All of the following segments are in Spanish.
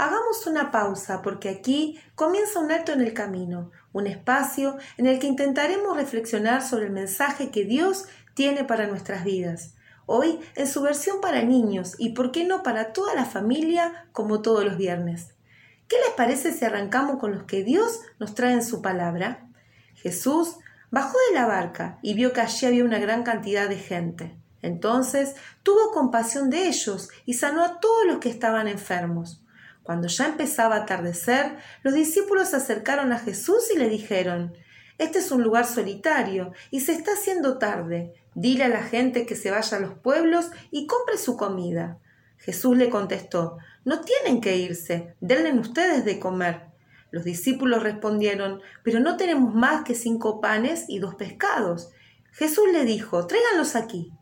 Hagamos una pausa porque aquí comienza un alto en el camino, un espacio en el que intentaremos reflexionar sobre el mensaje que Dios tiene para nuestras vidas. Hoy en su versión para niños y por qué no para toda la familia como todos los viernes. ¿Qué les parece si arrancamos con los que Dios nos trae en su palabra? Jesús bajó de la barca y vio que allí había una gran cantidad de gente. Entonces tuvo compasión de ellos y sanó a todos los que estaban enfermos. Cuando ya empezaba a atardecer, los discípulos se acercaron a Jesús y le dijeron, Este es un lugar solitario y se está haciendo tarde. Dile a la gente que se vaya a los pueblos y compre su comida. Jesús le contestó, No tienen que irse, denle ustedes de comer. Los discípulos respondieron, Pero no tenemos más que cinco panes y dos pescados. Jesús le dijo, Tráiganlos aquí.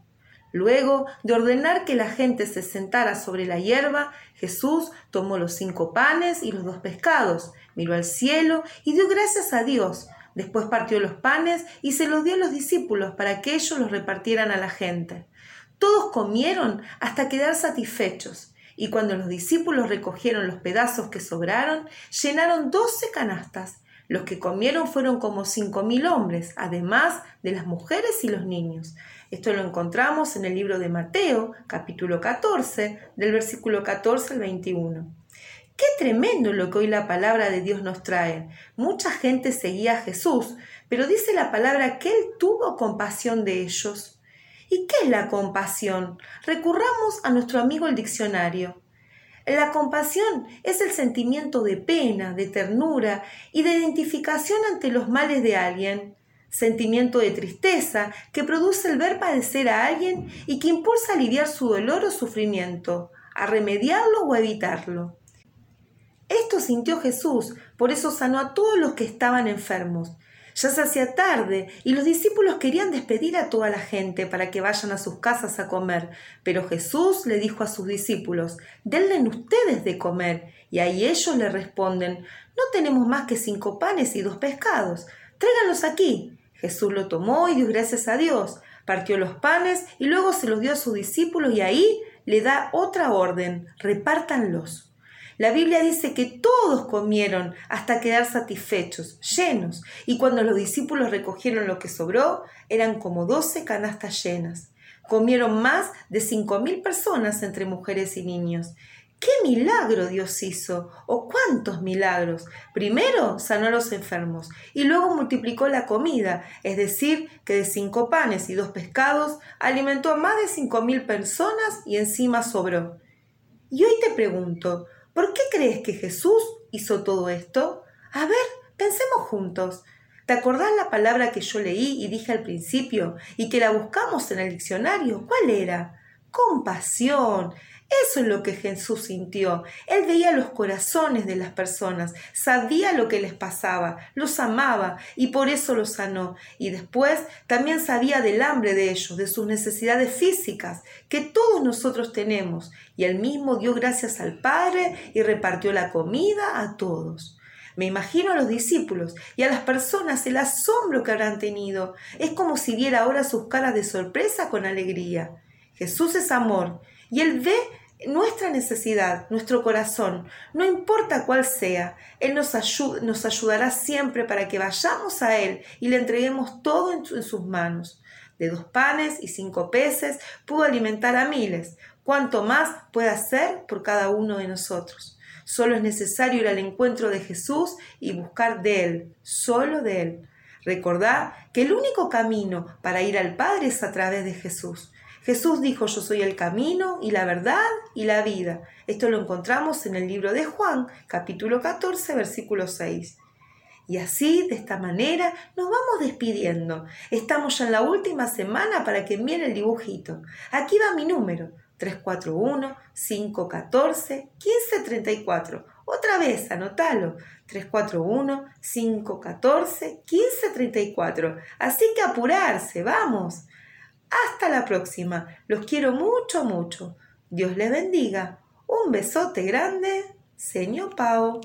Luego de ordenar que la gente se sentara sobre la hierba, Jesús tomó los cinco panes y los dos pescados, miró al cielo y dio gracias a Dios. Después partió los panes y se los dio a los discípulos para que ellos los repartieran a la gente. Todos comieron hasta quedar satisfechos, y cuando los discípulos recogieron los pedazos que sobraron, llenaron doce canastas. Los que comieron fueron como cinco mil hombres, además de las mujeres y los niños. Esto lo encontramos en el libro de Mateo, capítulo 14, del versículo 14 al 21. Qué tremendo lo que hoy la palabra de Dios nos trae. Mucha gente seguía a Jesús, pero dice la palabra que Él tuvo compasión de ellos. ¿Y qué es la compasión? Recurramos a nuestro amigo el diccionario. La compasión es el sentimiento de pena, de ternura y de identificación ante los males de alguien sentimiento de tristeza que produce el ver padecer a alguien y que impulsa a aliviar su dolor o sufrimiento, a remediarlo o a evitarlo. Esto sintió Jesús, por eso sanó a todos los que estaban enfermos. Ya se hacía tarde y los discípulos querían despedir a toda la gente para que vayan a sus casas a comer, pero Jesús le dijo a sus discípulos, denle ustedes de comer, y ahí ellos le responden, no tenemos más que cinco panes y dos pescados, tráiganlos aquí. Jesús lo tomó y dio gracias a Dios, partió los panes y luego se los dio a sus discípulos y ahí le da otra orden, repártanlos. La Biblia dice que todos comieron hasta quedar satisfechos, llenos, y cuando los discípulos recogieron lo que sobró, eran como doce canastas llenas. Comieron más de cinco mil personas entre mujeres y niños. ¿Qué milagro Dios hizo? ¿O cuántos milagros? Primero sanó a los enfermos y luego multiplicó la comida, es decir, que de cinco panes y dos pescados alimentó a más de cinco mil personas y encima sobró. Y hoy te pregunto, ¿por qué crees que Jesús hizo todo esto? A ver, pensemos juntos. ¿Te acordás la palabra que yo leí y dije al principio y que la buscamos en el diccionario? ¿Cuál era? Compasión. Eso es lo que Jesús sintió. Él veía los corazones de las personas, sabía lo que les pasaba, los amaba y por eso los sanó. Y después también sabía del hambre de ellos, de sus necesidades físicas, que todos nosotros tenemos. Y él mismo dio gracias al Padre y repartió la comida a todos. Me imagino a los discípulos y a las personas el asombro que habrán tenido. Es como si viera ahora sus caras de sorpresa con alegría. Jesús es amor y Él ve nuestra necesidad, nuestro corazón, no importa cuál sea, Él nos, ayudará siempre para que vayamos a Él y le entreguemos todo en, en sus manos. De dos panes y cinco peces pudo alimentar a miles. ¿Cuánto más puede hacer por cada uno de nosotros? Solo es necesario ir al encuentro de Jesús y buscar de Él, solo de Él. Recordad que el único camino para ir al Padre es a través de Jesús. Jesús dijo, yo soy el camino y la verdad y la vida. Esto lo encontramos en el libro de Juan, capítulo 14, versículo 6. Y así, de esta manera, nos vamos despidiendo. Estamos ya en la última semana para que envíen el dibujito. Aquí va mi número, 341-514-1534. Otra vez, anótalo. 341-514-1534. Así que apurarse, vamos. Hasta la próxima. Los quiero mucho, mucho. Dios les bendiga. Un besote grande. Señor Pau.